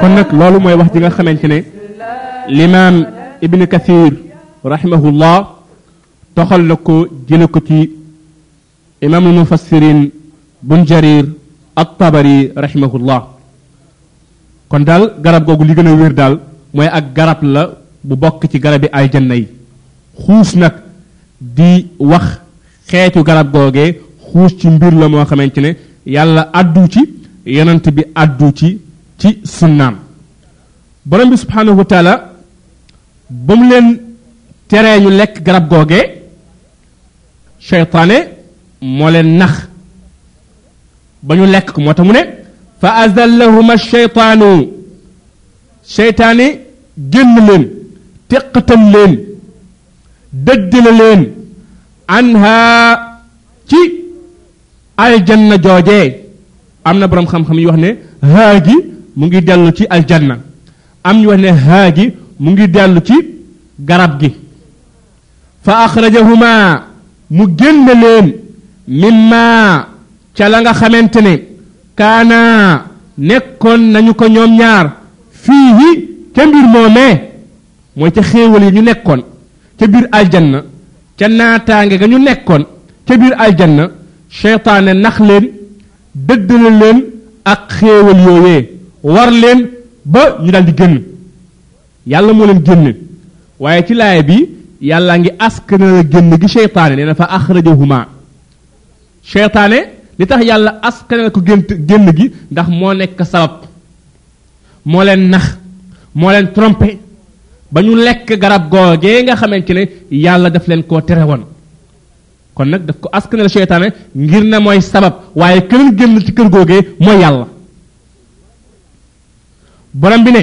kon nag loolu mooy wax ji nga xamante ne limaam ibn kathir rahimahullah toxal na ko jële ko ci imaamul mufassirin bun jarir at tabari rahimahullah kon daal garab googu li gën a wér daal mooy ak garab la bu bokk ci garabi aljanna yi xuus nag di wax xeetu garab googee xuus ci mbir la moo xamante ne yàlla addu ci yonent bi addu ci ci sunnaam borom bi subhanahu wa taala ba mu leen teree ñu lekk garab googee cheytaane moo leen nax ba ñu lekk ko moo tax mu ne fa azallahuma cheytaanu cheytaane génn leen teqatal leen dëddale leen anha ci aljanna joojee am na boroom xam-xam yi wax ne haa gi mu ngi dellu ci aljanna am ñu wax ne haa gi mu ngi dellu ci garab gi fa axrajahuma mu génn leen mimma ca la nga xamante ne kaana nekkoon nañu ko ñoom ñaar fii ca mbir moomee mooy ca xéewal yi ñu nekkoon ca biir aljanna ca naataange ga ñu nekkoon ca biir aljanna seytaane nax leen dëddale leen ak xéewal yooyee war leen ba ñu daal di génn yàlla moo leen génne waaye ci laaya bi yàlla ngi askanal génn gi seytaane nee na fa axrajahuma seytaane li tax yàlla askanal ko gént génn gi ndax moo nekk sabab moo leen nax moo leen trompé ba ñu lekk garab googee nga xamante ne yàlla daf leen koo tere woon kon nag daf ko askanal seytaane ngir ne mooy sabab waaye keneen génn ci kër googee mooy yàlla borom bi ne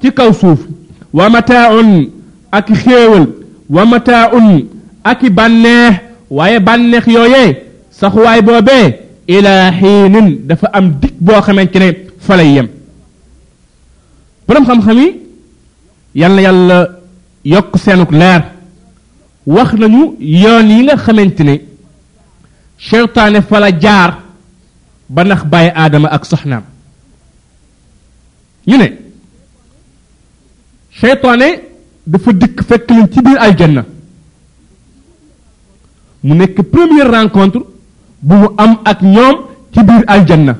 ci kaw suuf wa mataaun ak xéewal wa mataaun ak i bànneex waaye bànneex yooyee saxuwaay boobee ilaa xiinin dafa am dig boo xamante ne fa lay yem boroom xam-xam yi yal na yàlla yokk seenuk leer wax nañu yoon yi nga xamante ne seytaane fa la jaar ba nax bàyyi aadama ak soxnaam ñu ne seytaane dafa dikk fekk leen ci biir aljanna mu nekk première rencontre bu mu am ak ñoom ci biir aljanna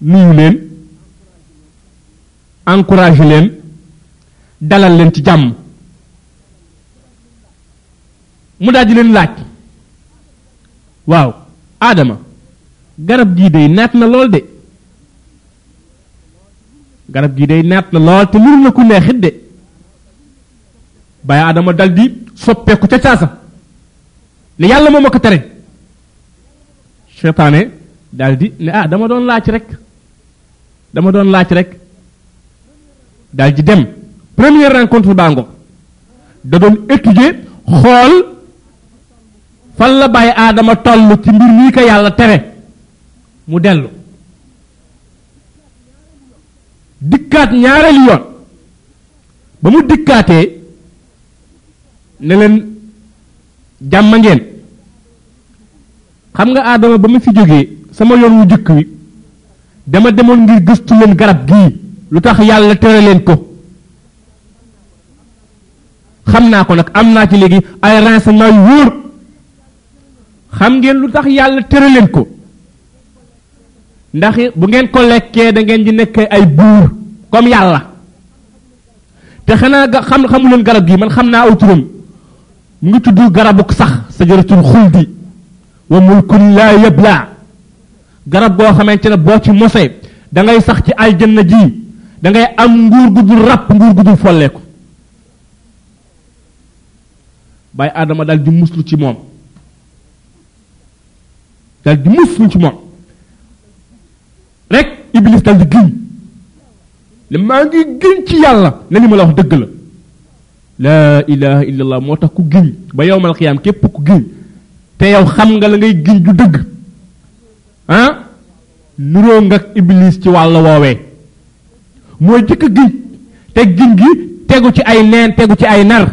nuyu leen encouragé leen dalal leen ci jàmm mu daal di leen laaj waaw aadama garab gii day naat na lool de garab gii day naat na lool te nuru na ku neexit de bàyyi aadama dal di soppeeku ca caasa ne yàlla moom a ko tere seytaane daal di ne ah dama doon laaj rek dama doon laaj rek daal di dem première rencontre baa ngo da doon étudier xool fan la bàyyi aadama toll ci mbir mii ko yàlla tere mu dellu dikkaat ñaareelu yoon ba mu dikkaatee ne leen jàmm ngeen xam nga aadama ba ma fi jógee sama yoon wu jëkk wi dama demoon ngir gëstu leen garab gii lu tax yàlla tere leen ko xam naa ko nag am naa ci léegi ay renseignement yu wóor xam ngeen lu tax yàlla tere leen ko ndax bu ngeen ko lekkee da ngeen di nekk ay buur comme yàlla te xanaa ga- xam xamu leen garab gi man xam naa aw turam mu ngi tudd garabuk sax sajaratul xuldi wa mulkun laa yabla garab goo xamante ne boo ci mosee da ngay sax ci aljanna ji da ngay am nguur gu dul ràpp nguur gu dul folleeku bàyyi aadama daal di muslu ci moom daal di muslu ci moom rek iblis daal di giñ ne maa ngi giñ ci yàlla ne li ma la wax dëgg la laa ilaha illallah moo tax ku giñ ba yowmal xiyaam képp ku giñ te yow xam nga la ngay giñ ju dëgg ah nuroo nga ak iblis ci wàll woowee mooy jëkk a giñ te giñ gi tegu ci ay neen tegu ci ay nar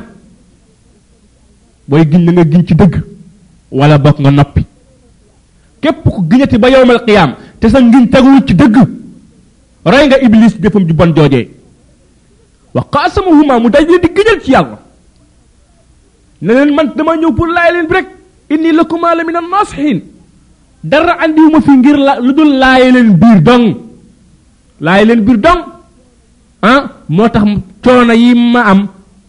booy giñ na nga giñ ci dëgg wala bokk nga noppi képp ku giñati ba yowmal xiyaam te sa ngiñ teguwul ci dëgg roy nga iblis jëfam ju bon joojee wa qaasamahuma mu daj leen di gëñal ci yàlla ne leen man dama ñëw pour laay leen bi rek inni lakuma la min an nasihin dara andiwu ma fi ngir la lu dul laay leen biir dong laay leen biir dong ah moo tax coono yi ma am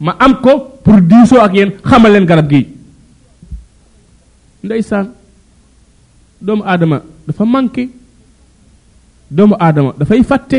ma am ko pour diisoo ak yéen xamal leen garab gi ndeysaan doomu aadama dafa manqué doomu aadama dafay fàtte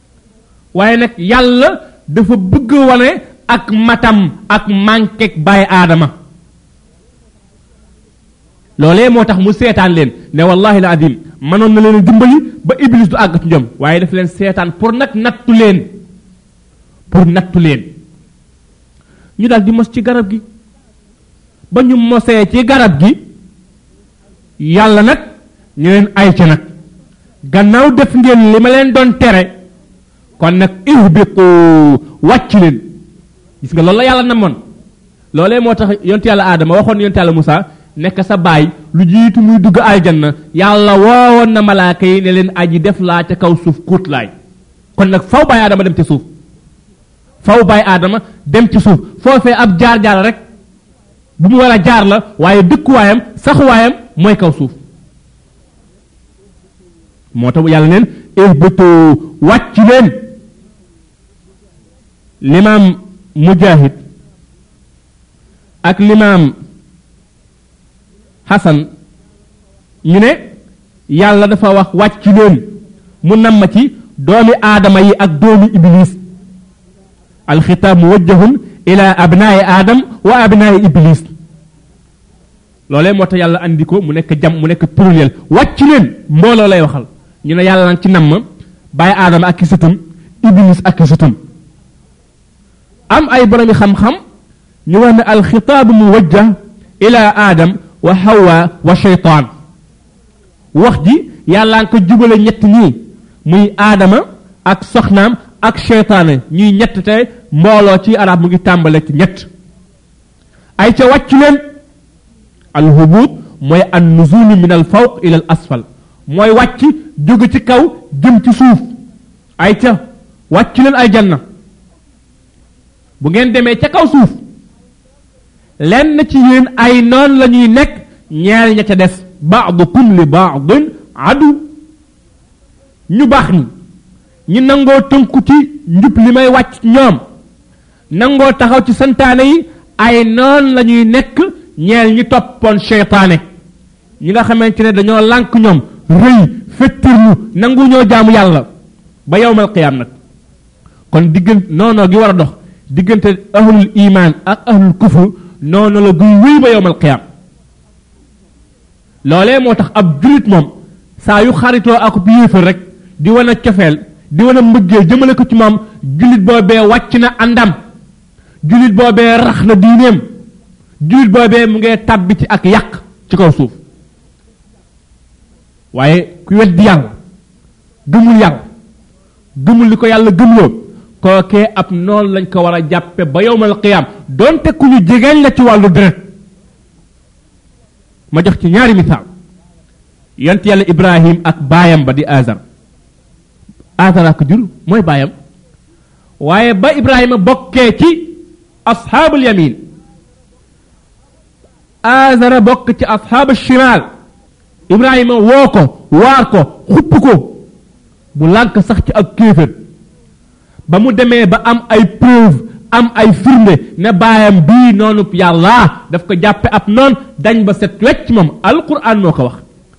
waaye nag yàlla dafa bëgg wane ak matam ak mànkeg baay aadama loolee moo tax mu seetaan leen ne wallahi la adim mënoon na leen dimbali ba iblis du àgg ci ñoom waaye daf leen seetaan pour nag nattu leen pour nattu leen ñu daal di mos ci garab gi ba ñu mosee ci garab gi yàlla nag ñu leen ay ca nag gannaaw def ngeen li ma leen doon tere kon nag ihbiqu wàcc leen gis nga loolu la yàlla namoon loolee moo tax yont yàlla aadama waxoon yont yàlla Moussa nekk sa baay lu jiitu muy dugg aljanna yàlla woowoon na malaaka yi ne leen aji def laa ca kaw suuf kuut laay kon nag faw baay aadama dem ca suuf faw bàyyi aadama dem ci suuf foofee ab jaar-jaar rek bu mu war a jaar la waaye dëkkuwaayam saxuwaayam mooy kaw suuf moo tax yàlla neen ihbitu wàcc leen limaam mujahid ak limaam xasan ñu ne yàlla dafa wax wàcc leen mu namm ci doomi aadama yi ak doomi iblis alxitaab muwajjahun ila abnaai aadam wa abnaai iblis loolee moo tax yàlla andi ko mu nekk jam mu nekk pluriel wàcc leen mbooloo lay waxal ñu ne yàlla nag ci namm bàyyi aadama ak ki sëtam iblis ak ki sëtam am ay boromi xam-xam ñu wax ne alxitaabu muwajjah ila aadam wa hawa wa shaytaan wax ji yàllaa ko jubale ñett ñii muy aadama ak soxnaam ak shaytaane ñuy ñett te mbooloo ci arab mu ngi tàmbale ci ñett ay ca wàcc leen alhubut mooy an nuzulu min al fawq ila al asfal mooy wàcc jóge ci kaw jëm ci suuf ay ca wàcc leen aljanna bu ngeen demee ca kaw suuf lenn ci yéen ay noon la ñuy nekk ñeel ña ca des baadukum li baadin adu ñu baax ñi ñu nangoo tënku ci njub li may wàcc ñoom nangoo taxaw ci santaane yi ay noon la ñuy nekk ñeel ñi toppoon seytaane ñi nga xamante ne dañoo lànk ñoom rëy fettirlu nangu ñoo jaamu yàlla ba yowmal qiyaam nag kon diggante noonoo gi war a dox diggante ahlul iman ak ahlul kufr noonu la guy wéy ba yowmal qiyaam loolee moo tax ab jullit moom saa yu xaritoo ak bu yéefar rek di wan a cofeel di wan a mbëggeel jëmale ko ci moom jullit boobee wàcc na àndam julit boobee rax na diineem julit boobee mu ngay tàbbi ci ak yàq ci kaw suuf waaye ku weddi yàlla gëmul yàlla gëmul li ko yàlla gëmloo kookee ab noon lañ ko war a jàppe ba yowmal qiyaam donte ku ñu jegeeñ la ci wàllu deret ma jox ci ñaari misaal yont yàlla ibrahim ak baayam ba di azar azar ak jur mooy baayam waaye ba ibrahima bokkee ci asxaabul yamin azara bokk ci asxaabu shimal ibrahima woo ko waar ko xupp ko mu lànk sax ci ak kéefër ba mu demee ba am ay preuve am ay firnde ne baayam bii noonu yàlla daf ko jàppe ab noon dañ ba set wecc moom alquran moo ko wax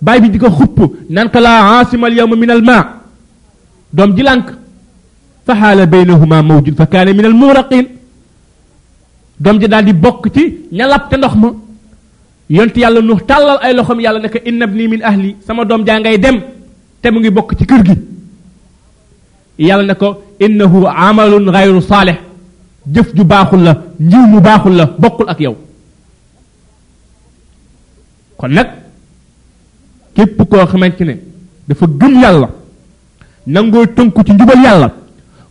baay bi di ko xupp naan ko laa aasima al yawma min al maa doom ji lànk fa xaala baynahuma mawjun fa kaana min al muuraqin doom ji daal di bokk ci ña lab te ndox ma yont yàlla nuux tàllal ay loxoom yàlla ne ko inna ibni min ahli sama doom jaa ngay dem te mu ngi bokk ci kër gi yàlla ne ko innahu amalun gayru saalih jëf ju baaxul la njiw mu baaxul la bokkul ak yow kon nag képp koo xamante ne dafa gëm yàlla nangoo tënku ci njubal yàlla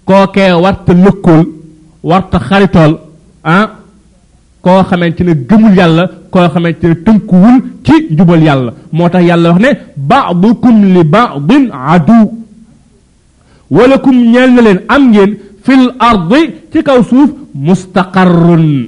kookee warta lëkkool warta xaritool ah koo xamante ne gëmul yàlla koo xamante ne tënkuwul ci njubal yàlla moo tax yàlla wax ne baadukum li baadin adu walakum ñeel na leen am ngeen fil ardi ci kaw suuf mustaqarrun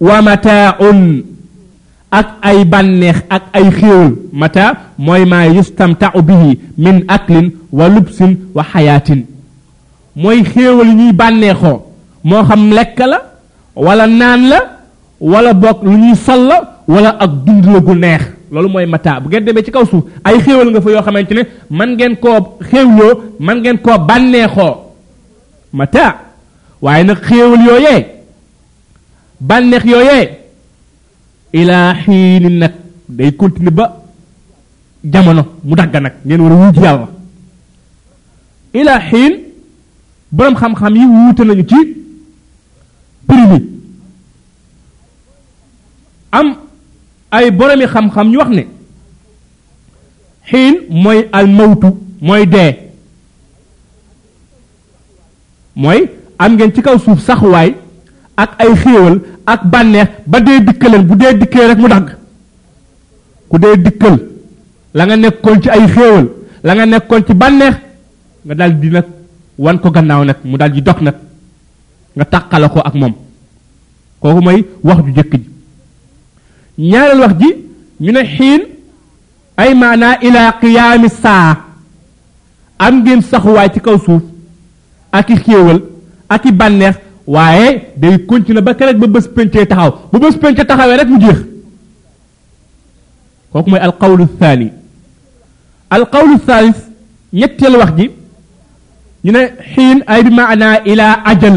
wa mataaun ak ay bànneex ak ay xéewal mata mooy maa yustamtau bihi min aklin wa lubsin wa xayaatin mooy xéewal yi ñuy bànneexoo moo xam lekk la wala naan la wala bokk lu ñuy sol la wala ak dund la gu neex loolu mooy mata bu ngeen demee ci kaw suuf ay xéewal nga fa yoo xamante ne man ngeen koo xéewloo man ngeen koo bànneexoo mata waaye nag xéewal yooyee bànneex yooyee ilaa xiini nag day continuer ba jamono mu dagg nag ngeen war a wuuj yàlla ilaa xiin boroom xam-xam yi wuute nañu ci prix bi am ay boromi xam-xam ñu wax ne xiin mooy al mawtu mooy dee mooy am ngeen ci kaw suuf saxuwaay ak ay xéewal ak bànneex ba dee dikkaleen bu dee dikkee rek mu dagg ku dee dikkal la nga nekkoon ci ay xéewal la nga nekkoon ci bànneex nga daal di nag wan ko gannaaw nag mu daal di dog nag nga tàqala ko ak moom kooku mooy wax ju jëkk ji ñaareel wax ji ñu ne xiin ay maanaa ilaa qiyaami saa am ngeen saxuwaay ci kaw suuf ak i xéewal ak i bànneex waaye day continuer ba keroog ba bés pencee taxaw bu bés pencee taxawee rek mu jeex kooku mooy alqawlu thani alqawlu thalis ñetteel wax ji ñu ne xiin ay bi maanaa ilaa ajal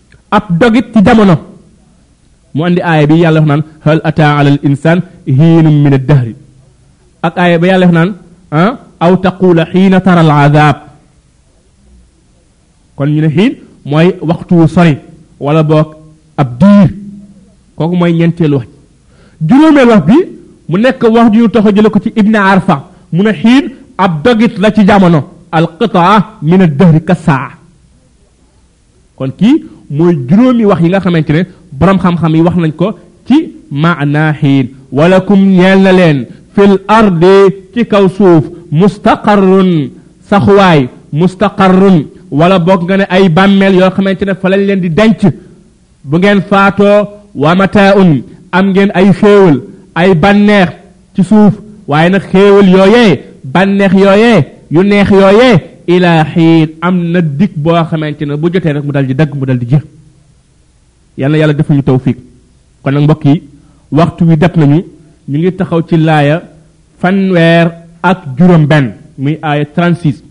ab dogit ci jamono mu andi aaya bi yàlla wax naan hal ata ala al insan hiinum min ad dahri ak aaya ba yàlla wax naan ah aw taqula xiina tara al azab kon ñu ne xiin mooy waxtu wu sori wala boog ab diir kooku mooy ñeenteelu wax juróomeel wax bi mu nekk wax ju ñu tax a jële ko ci ibn arfa mu ne xiin ab dogit la ci jamono al qitaa min ad dahri ka saa kon kii mooy juróomi wax yi nga xamante ne borom xam-xam yi wax nañ ko ci maanaa xiin walakum ñeel na leen fil ardi ci kaw suuf mustaqarrun saxuwaay mustaqarrun wala boog nga ne ay bàmmeel yoo xamante ne fa lañ leen di denc bu ngeen faatoo wa mataaun am ngeen ay xéewal ay bànneex ci suuf waaye nag xéewal yooyee bànneex yooyee yu neex yooyee ilaa xiin am na dig boo xamante ne bu jotee rek mu dal di dagg mu dal di jeex yal na yàlla defal ñu tawfiq kon nag mbokk yi waxtu wi dab nañu ñu ngi taxaw ci laaya fanweer ak juróom benn muy aaya 36